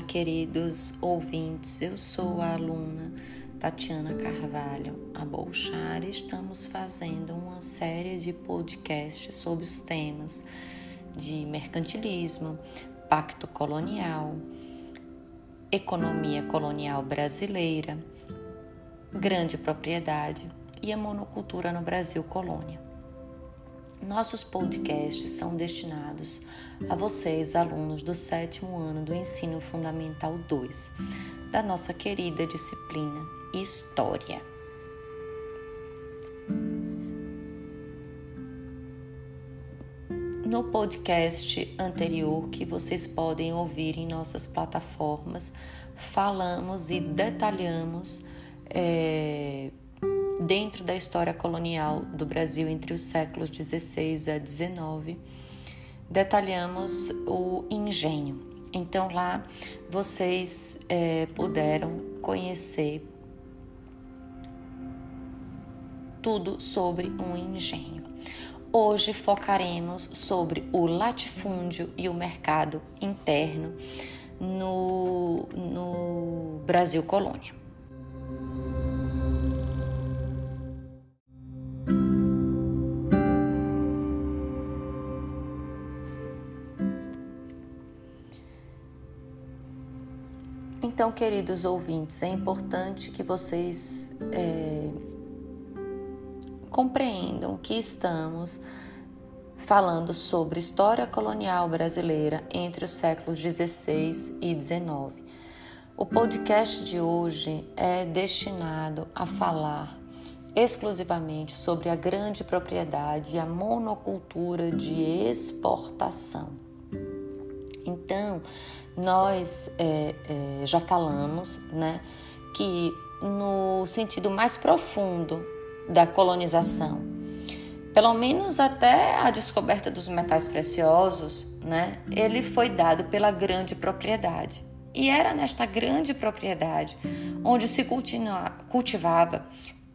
Olá, queridos ouvintes. Eu sou a aluna Tatiana Carvalho Abolchar e estamos fazendo uma série de podcasts sobre os temas de mercantilismo, pacto colonial, economia colonial brasileira, grande propriedade e a monocultura no Brasil colônia. Nossos podcasts são destinados a vocês, alunos do sétimo ano do Ensino Fundamental 2, da nossa querida disciplina História. No podcast anterior, que vocês podem ouvir em nossas plataformas, falamos e detalhamos é, dentro da história colonial do Brasil entre os séculos 16 a 19, detalhamos o engenho. Então lá vocês é, puderam conhecer tudo sobre um engenho. Hoje focaremos sobre o latifúndio e o mercado interno no, no Brasil colônia. Então, queridos ouvintes, é importante que vocês é, compreendam que estamos falando sobre história colonial brasileira entre os séculos 16 e 19. O podcast de hoje é destinado a falar exclusivamente sobre a grande propriedade e a monocultura de exportação. Então, nós é, é, já falamos né, que no sentido mais profundo da colonização, pelo menos até a descoberta dos metais preciosos, né, ele foi dado pela grande propriedade. E era nesta grande propriedade onde se cultivava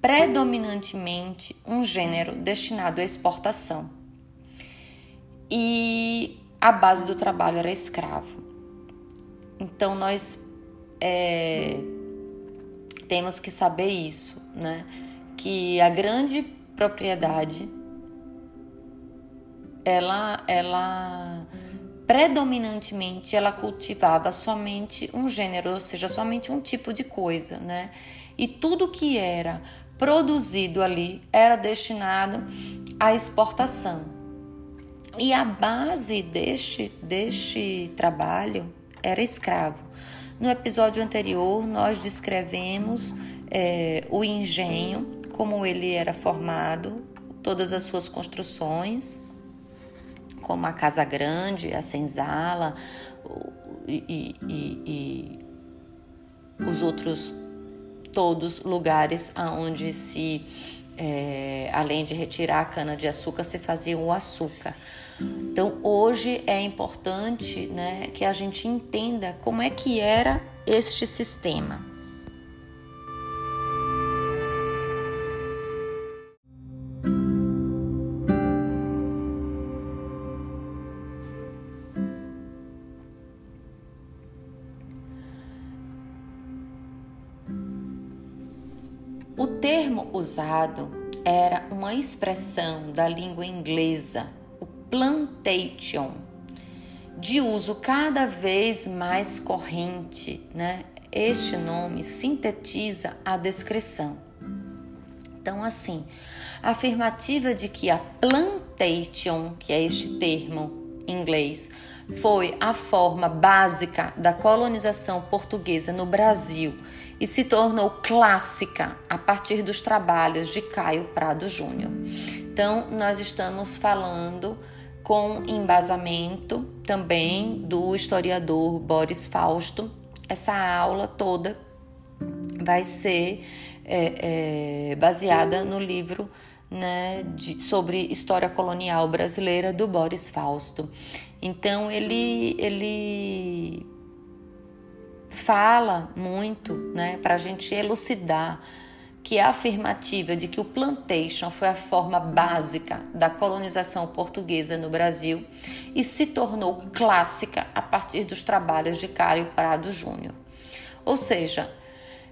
predominantemente um gênero destinado à exportação. E a base do trabalho era escravo. Então nós é, temos que saber isso, né? Que a grande propriedade ela, ela predominantemente ela cultivava somente um gênero, ou seja, somente um tipo de coisa, né? E tudo que era produzido ali era destinado à exportação. E a base deste, deste trabalho era escravo. No episódio anterior, nós descrevemos é, o engenho, como ele era formado, todas as suas construções, como a Casa Grande, a Senzala e, e, e os outros todos lugares aonde se, é, além de retirar a cana de açúcar, se fazia o açúcar. Então, hoje é importante né, que a gente entenda como é que era este sistema. O termo usado era uma expressão da língua inglesa plantation, de uso cada vez mais corrente, né? Este nome sintetiza a descrição. Então, assim, a afirmativa de que a plantation, que é este termo em inglês, foi a forma básica da colonização portuguesa no Brasil e se tornou clássica a partir dos trabalhos de Caio Prado Júnior. Então, nós estamos falando com embasamento também do historiador Boris Fausto. Essa aula toda vai ser é, é, baseada no livro né, de, sobre história colonial brasileira do Boris Fausto. Então ele ele fala muito, né, para a gente elucidar que é afirmativa de que o plantation foi a forma básica da colonização portuguesa no Brasil e se tornou clássica a partir dos trabalhos de Cário Prado Júnior. Ou seja,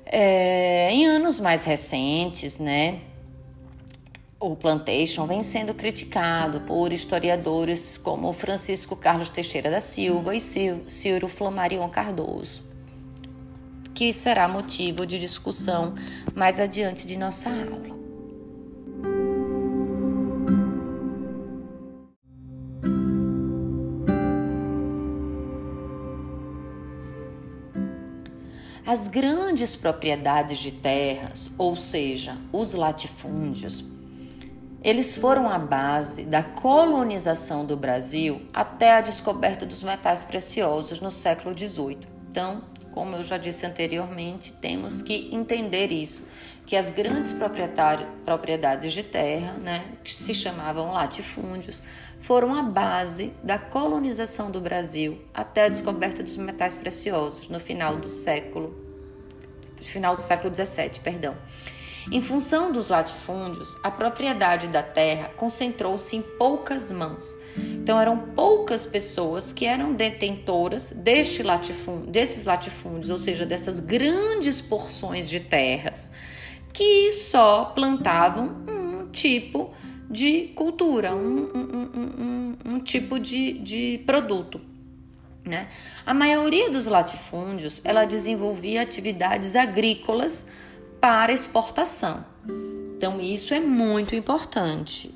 é, em anos mais recentes, né, o plantation vem sendo criticado por historiadores como Francisco Carlos Teixeira da Silva e Ciro Flamarion Cardoso, que será motivo de discussão mais adiante de nossa aula. As grandes propriedades de terras, ou seja, os latifúndios, eles foram a base da colonização do Brasil até a descoberta dos metais preciosos no século XVIII. Então, como eu já disse anteriormente, temos que entender isso, que as grandes propriedades de terra, né, que se chamavam latifúndios, foram a base da colonização do Brasil até a descoberta dos metais preciosos no final do século final do século XVII, perdão. Em função dos latifúndios, a propriedade da terra concentrou-se em poucas mãos. Então eram poucas pessoas que eram detentoras deste latifúndio, desses latifúndios, ou seja, dessas grandes porções de terras, que só plantavam um tipo de cultura, um, um, um, um tipo de, de produto. Né? A maioria dos latifúndios ela desenvolvia atividades agrícolas para exportação. Então, isso é muito importante,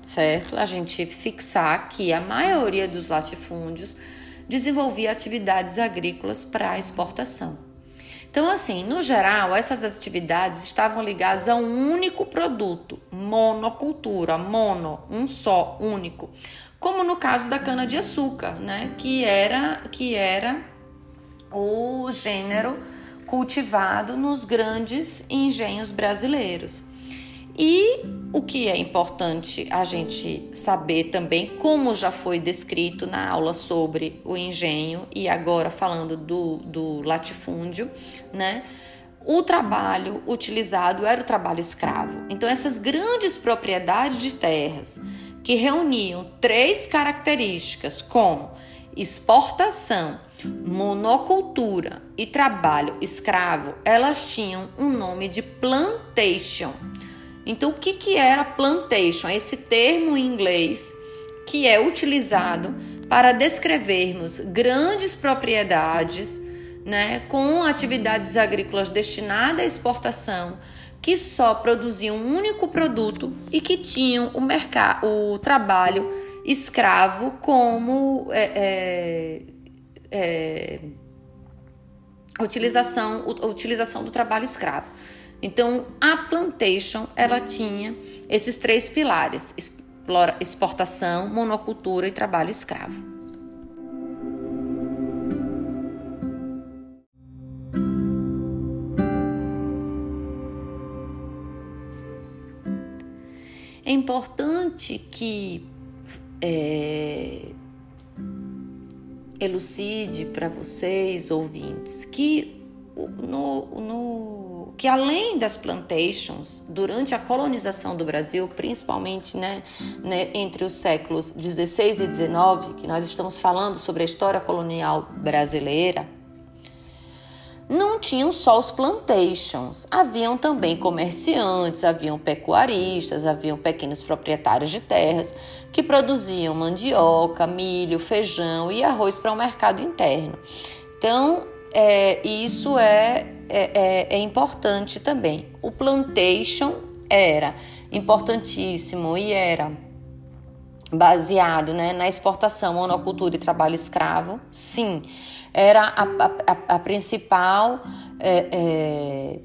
certo? A gente fixar que a maioria dos latifúndios desenvolvia atividades agrícolas para exportação. Então, assim, no geral, essas atividades estavam ligadas a um único produto, monocultura, mono, um só, único, como no caso da cana de açúcar, né, que era que era o gênero cultivado nos grandes engenhos brasileiros. E o que é importante a gente saber também, como já foi descrito na aula sobre o engenho e agora falando do, do latifúndio, né? O trabalho utilizado era o trabalho escravo. Então, essas grandes propriedades de terras que reuniam três características, como exportação, monocultura e trabalho escravo, elas tinham um nome de plantation. Então, o que, que era plantation? Esse termo em inglês que é utilizado para descrevermos grandes propriedades né, com atividades agrícolas destinadas à exportação, que só produziam um único produto e que tinham o mercado, o trabalho escravo como é, é, é, utilização, utilização do trabalho escravo. Então, a plantation ela tinha esses três pilares: exportação, monocultura e trabalho escravo. É importante que é, elucide para vocês, ouvintes, que no, no, que além das plantations, durante a colonização do Brasil, principalmente né, né, entre os séculos 16 e 19, que nós estamos falando sobre a história colonial brasileira, não tinham só os plantations, haviam também comerciantes, haviam pecuaristas, haviam pequenos proprietários de terras que produziam mandioca, milho, feijão e arroz para o mercado interno. Então, é, isso é, é, é, é importante também. O plantation era importantíssimo e era baseado né, na exportação, monocultura e trabalho escravo, sim era a, a, a principal é, é,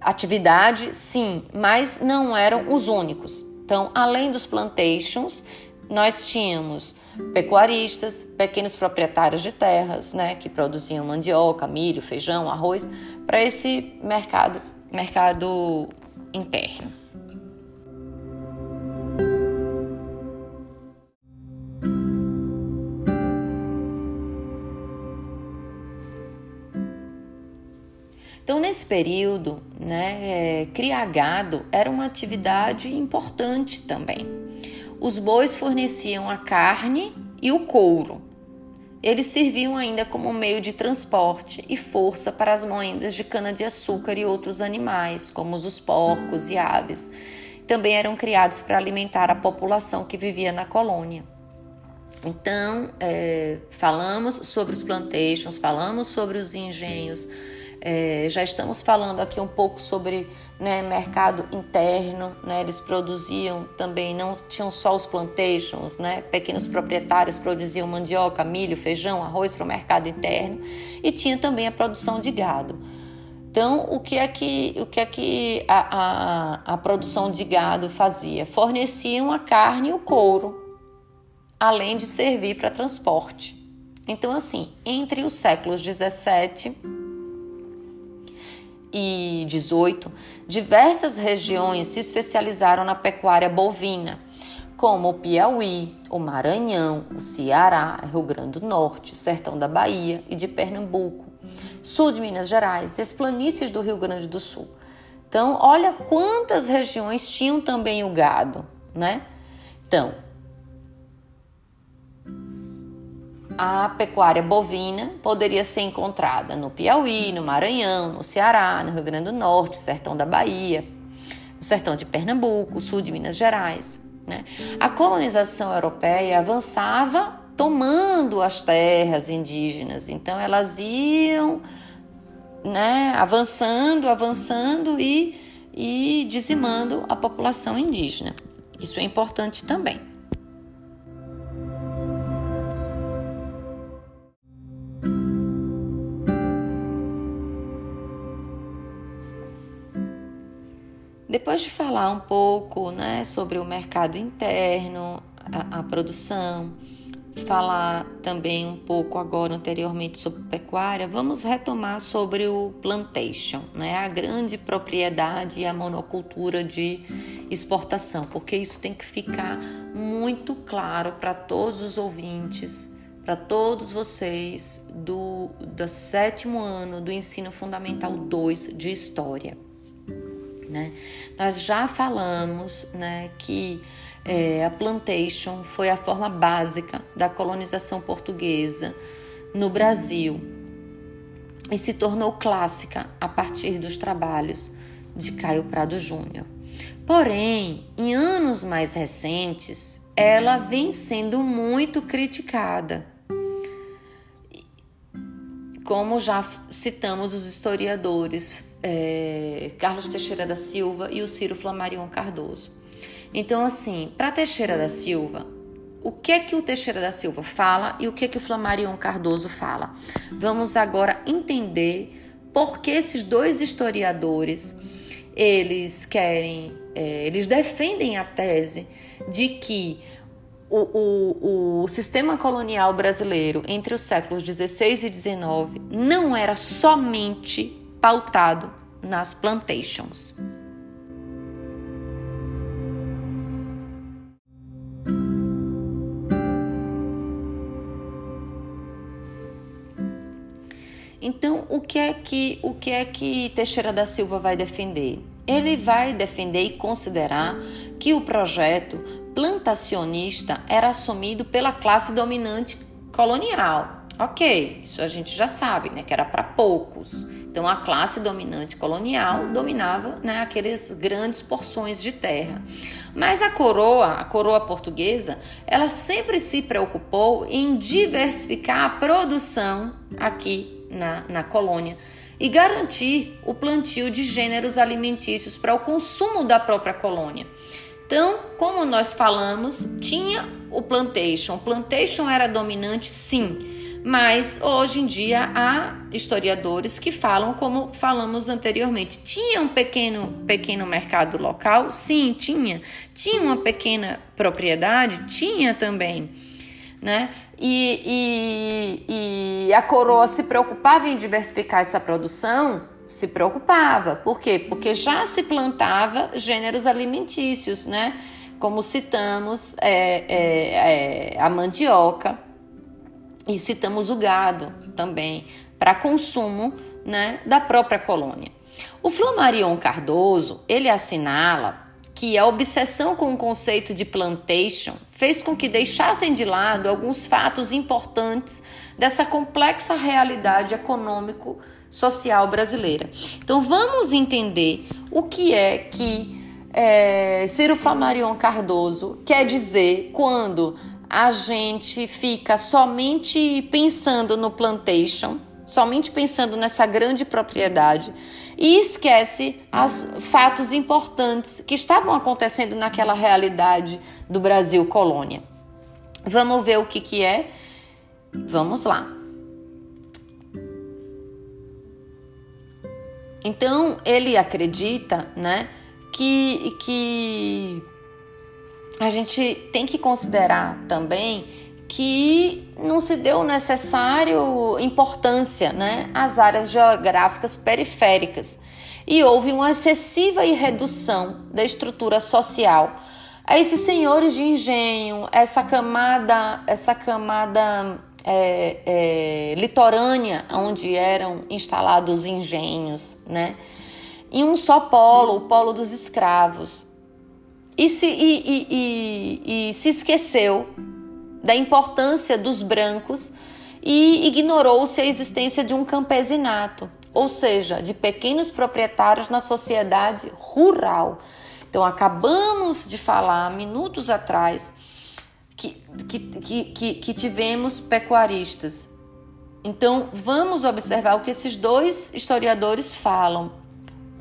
atividade, sim, mas não eram os únicos. Então, além dos plantations, nós tínhamos pecuaristas, pequenos proprietários de terras, né, que produziam mandioca, milho, feijão, arroz, para esse mercado, mercado interno. Nesse período, né, é, criar gado era uma atividade importante também. Os bois forneciam a carne e o couro. Eles serviam ainda como meio de transporte e força para as moendas de cana-de-açúcar e outros animais, como os porcos e aves. Também eram criados para alimentar a população que vivia na colônia. Então, é, falamos sobre os plantations, falamos sobre os engenhos, é, já estamos falando aqui um pouco sobre né, mercado interno, né, eles produziam também, não tinham só os plantations, né, pequenos proprietários produziam mandioca, milho, feijão, arroz para o mercado interno e tinha também a produção de gado. Então, o que é que, o que, é que a, a, a produção de gado fazia? Forneciam a carne e o couro, além de servir para transporte. Então, assim, entre os séculos 17 e 18, diversas regiões se especializaram na pecuária bovina, como o Piauí, o Maranhão, o Ceará, Rio Grande do Norte, Sertão da Bahia e de Pernambuco, sul de Minas Gerais e as planícies do Rio Grande do Sul. Então, olha quantas regiões tinham também o gado, né? Então, a pecuária bovina poderia ser encontrada no Piauí, no Maranhão, no Ceará, no Rio Grande do Norte, sertão da Bahia, no sertão de Pernambuco, sul de Minas Gerais. Né? A colonização europeia avançava tomando as terras indígenas, então elas iam né, avançando, avançando e, e dizimando a população indígena. Isso é importante também. Depois de falar um pouco né, sobre o mercado interno, a, a produção, falar também um pouco agora anteriormente sobre pecuária, vamos retomar sobre o plantation, né? A grande propriedade e a monocultura de exportação, porque isso tem que ficar muito claro para todos os ouvintes, para todos vocês do, do sétimo ano do ensino fundamental 2 de história. Né? Nós já falamos né, que é, a plantation foi a forma básica da colonização portuguesa no Brasil e se tornou clássica a partir dos trabalhos de Caio Prado Júnior. Porém, em anos mais recentes, ela vem sendo muito criticada. Como já citamos os historiadores é, Carlos Teixeira da Silva e o Ciro Flamarion Cardoso. Então, assim, para Teixeira da Silva, o que é que o Teixeira da Silva fala e o que é que o Flamarion Cardoso fala? Vamos agora entender por que esses dois historiadores eles querem, é, eles defendem a tese de que o, o, o, sistema colonial brasileiro entre os séculos 16 e 19 não era somente pautado nas plantations. Então, o que é que o que é que Teixeira da Silva vai defender? Ele vai defender e considerar que o projeto plantacionista era assumido pela classe dominante colonial. Ok, isso a gente já sabe, né? Que era para poucos. Então, a classe dominante colonial dominava né, aquelas grandes porções de terra. Mas a coroa, a coroa portuguesa, ela sempre se preocupou em diversificar a produção aqui na, na colônia e garantir o plantio de gêneros alimentícios para o consumo da própria colônia. Então, como nós falamos, tinha o plantation. O plantation era dominante, sim mas hoje em dia há historiadores que falam como falamos anteriormente. Tinha um pequeno, pequeno mercado local? Sim, tinha. Tinha uma pequena propriedade? Tinha também. Né? E, e, e a coroa se preocupava em diversificar essa produção? Se preocupava. Por quê? Porque já se plantava gêneros alimentícios, né? Como citamos, é, é, é, a mandioca, e citamos o gado também para consumo né, da própria colônia. O Flamarion Cardoso, ele assinala que a obsessão com o conceito de plantation fez com que deixassem de lado alguns fatos importantes dessa complexa realidade econômico-social brasileira. Então vamos entender o que é que é, Ciro Flamarion Cardoso quer dizer quando a gente fica somente pensando no plantation, somente pensando nessa grande propriedade e esquece os fatos importantes que estavam acontecendo naquela realidade do Brasil colônia. Vamos ver o que, que é? Vamos lá. Então, ele acredita, né, que, que a gente tem que considerar também que não se deu necessário importância né, às áreas geográficas periféricas e houve uma excessiva redução da estrutura social. A esses senhores de engenho, essa camada, essa camada é, é, litorânea onde eram instalados engenhos, né? Em um só polo, o polo dos escravos. E se, e, e, e, se esqueceu da importância dos brancos e ignorou-se a existência de um campesinato, ou seja, de pequenos proprietários na sociedade rural. Então, acabamos de falar minutos atrás que, que, que, que, tivemos pecuaristas. Então, vamos observar o que esses dois historiadores falam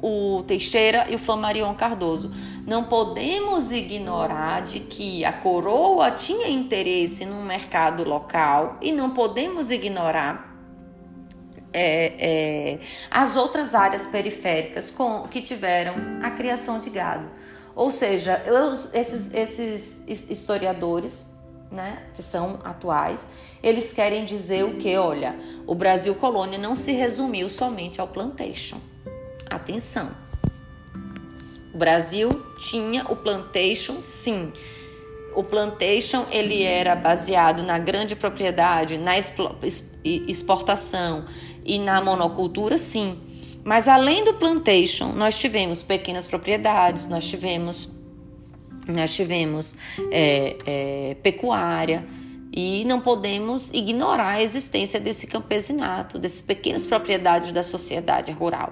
o Teixeira e o Flamarion Cardoso. Não podemos ignorar de que a coroa tinha interesse no mercado local e não podemos ignorar é, é, as outras áreas periféricas com, que tiveram a criação de gado. Ou seja, esses, esses historiadores, né, que são atuais, eles querem dizer o que? Olha, o Brasil colônia não se resumiu somente ao plantation. Atenção. O Brasil tinha o plantation, sim. O plantation ele era baseado na grande propriedade, na exportação e na monocultura, sim. Mas além do plantation, nós tivemos pequenas propriedades, nós tivemos, nós tivemos é, é, pecuária e não podemos ignorar a existência desse campesinato, dessas pequenas propriedades da sociedade rural.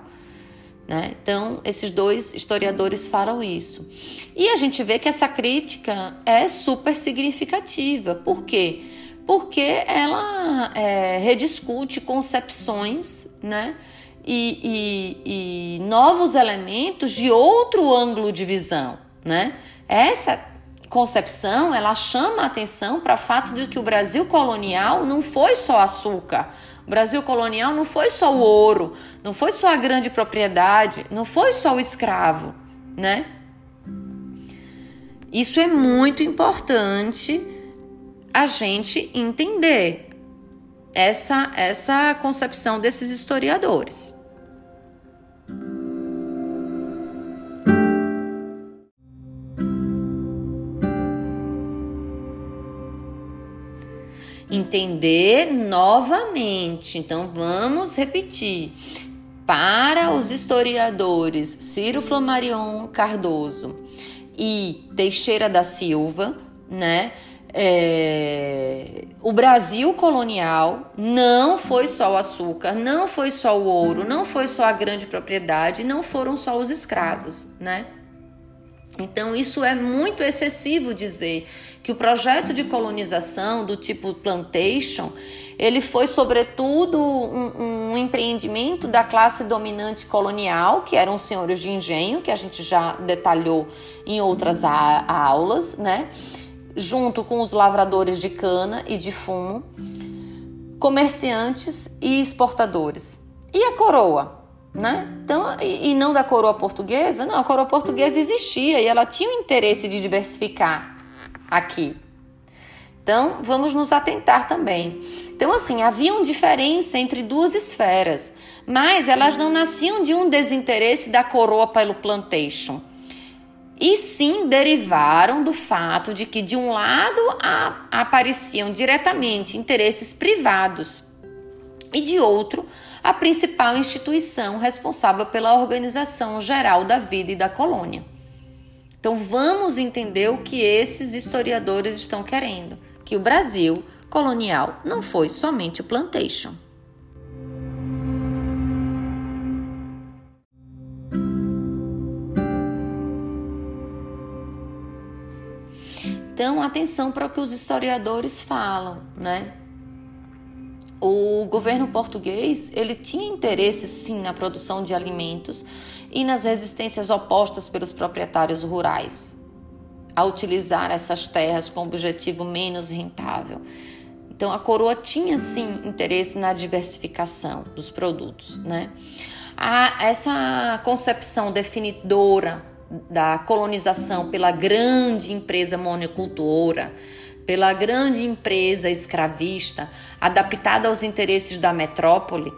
Né? Então, esses dois historiadores falam isso. E a gente vê que essa crítica é super significativa. Por quê? Porque ela é, rediscute concepções né? E, e, e, novos elementos de outro ângulo de visão. Né? Essa concepção ela chama a atenção para o fato de que o Brasil colonial não foi só açúcar o Brasil colonial não foi só o ouro, não foi só a grande propriedade, não foi só o escravo, né? Isso é muito importante a gente entender essa essa concepção desses historiadores. Entender novamente. Então vamos repetir. Para os historiadores Ciro Flamarion Cardoso e Teixeira da Silva, né? É, o Brasil colonial não foi só o açúcar, não foi só o ouro, não foi só a grande propriedade, não foram só os escravos, né? Então isso é muito excessivo dizer que o projeto de colonização do tipo plantation ele foi sobretudo um, um, empreendimento da classe dominante colonial, que eram os senhores de engenho, que a gente já detalhou em outras a, aulas, né? Junto com os lavradores de cana e de fumo, comerciantes e exportadores. E a coroa? Né? Então, e, e não da coroa portuguesa? Não, a coroa portuguesa existia e ela tinha o interesse de diversificar aqui. Então, vamos nos atentar também. Então, assim, havia uma diferença entre duas esferas, mas elas não nasciam de um desinteresse da coroa pelo plantation. E sim derivaram do fato de que, de um lado, apareciam diretamente interesses privados, e de outro, a principal instituição responsável pela organização geral da vida e da colônia. Então vamos entender o que esses historiadores estão querendo, que o Brasil colonial não foi somente o plantation. Então, atenção para o que os historiadores falam, né? O governo português, ele tinha interesse sim na produção de alimentos e nas resistências opostas pelos proprietários rurais a utilizar essas terras com objetivo menos rentável. Então a coroa tinha sim interesse na diversificação dos produtos, né? A, essa concepção definidora da colonização pela grande empresa monocultora, pela grande empresa escravista, adaptada aos interesses da metrópole.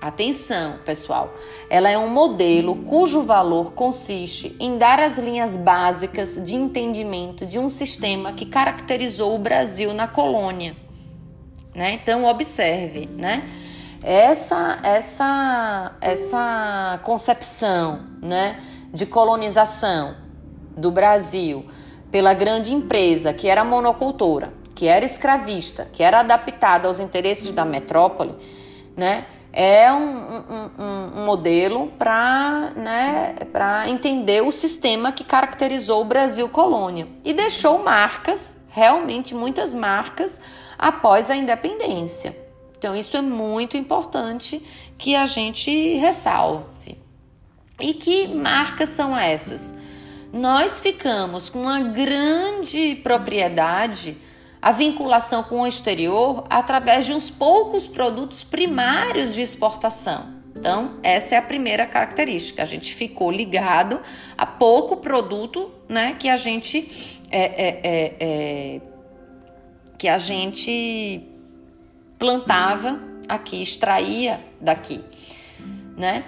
Atenção, pessoal, ela é um modelo cujo valor consiste em dar as linhas básicas de entendimento de um sistema que caracterizou o Brasil na colônia. Né? Então, observe, né? Essa, essa, essa concepção, né? de colonização do Brasil pela grande empresa que era monocultora, que era escravista, que era adaptada aos interesses da metrópole, né? É um, um, um, modelo para né, entender o sistema que caracterizou o Brasil colônia e deixou marcas, realmente muitas marcas, após a independência. Então, isso é muito importante que a gente ressalve. E que marcas são essas? Nós ficamos com uma grande propriedade, a vinculação com o exterior, através de uns poucos produtos primários de exportação. Então, essa é a primeira característica. A gente ficou ligado a pouco produto né, que a gente é, é, é, é que a gente plantava aqui, extraía daqui, né?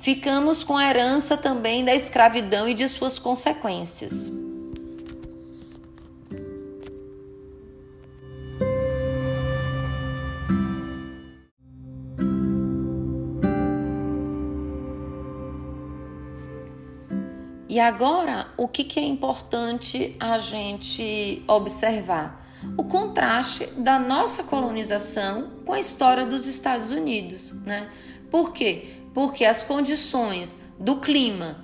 ficamos com a herança também da escravidão e de suas consequências. E agora, o que, que é importante a gente observar? O contraste da nossa colonização com a história dos Estados Unidos, né? Por quê? porque as condições do clima,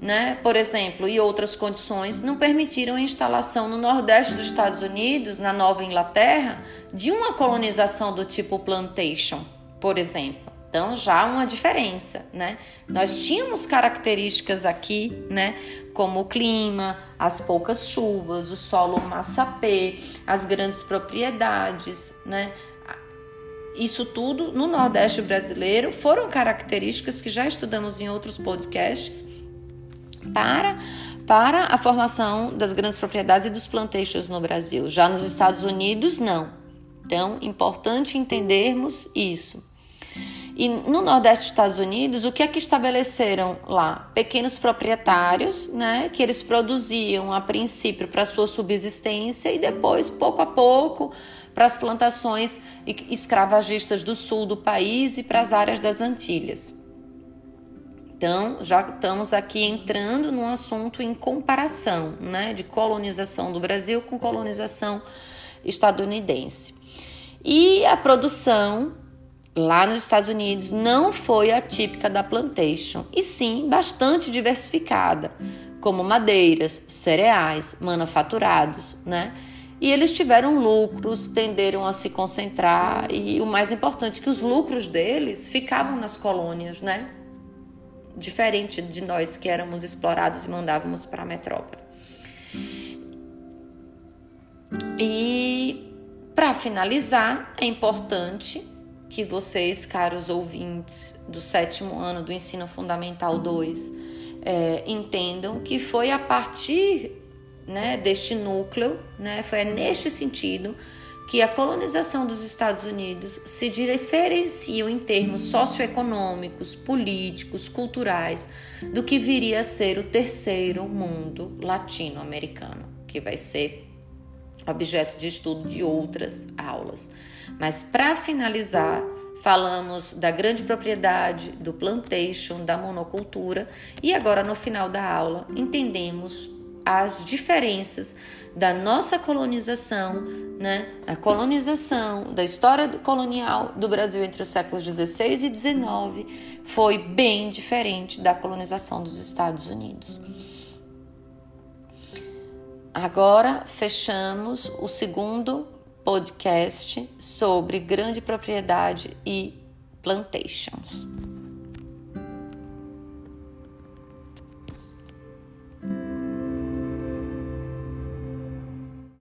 né, por exemplo, e outras condições não permitiram a instalação no Nordeste dos Estados Unidos, na Nova Inglaterra, de uma colonização do tipo plantation, por exemplo. Então já uma diferença, né? Nós tínhamos características aqui, né? Como o clima, as poucas chuvas, o solo massapê, as grandes propriedades, né? Isso tudo no Nordeste brasileiro foram características que já estudamos em outros podcasts para para a formação das grandes propriedades e dos plantations no Brasil. Já nos Estados Unidos, não. Então, importante entendermos isso. E no Nordeste dos Estados Unidos, o que é que estabeleceram lá? Pequenos proprietários, né, que eles produziam a princípio para sua subsistência e depois, pouco a pouco, para as plantações escravagistas do sul do país e para as áreas das Antilhas. Então, já estamos aqui entrando num assunto em comparação, né, de colonização do Brasil com colonização estadunidense. E a produção lá nos Estados Unidos não foi a típica da plantation, e sim bastante diversificada, como madeiras, cereais, manufaturados, né? e eles tiveram lucros, tenderam a se concentrar e o mais importante que os lucros deles ficavam nas colônias, né? Diferente de nós que éramos explorados e mandávamos para a metrópole. E para finalizar, é importante que vocês, caros ouvintes do sétimo ano do Ensino Fundamental 2, é, entendam que foi a partir né, deste núcleo, né, foi neste sentido que a colonização dos Estados Unidos se diferenciam em termos socioeconômicos, políticos, culturais do que viria a ser o terceiro mundo latino-americano, que vai ser objeto de estudo de outras aulas. Mas para finalizar, falamos da grande propriedade, do plantation, da monocultura e agora no final da aula entendemos as diferenças da nossa colonização, né, a colonização, da história colonial do Brasil entre os séculos 16 e 19 foi bem diferente da colonização dos Estados Unidos. Agora fechamos o segundo podcast sobre grande propriedade e plantations.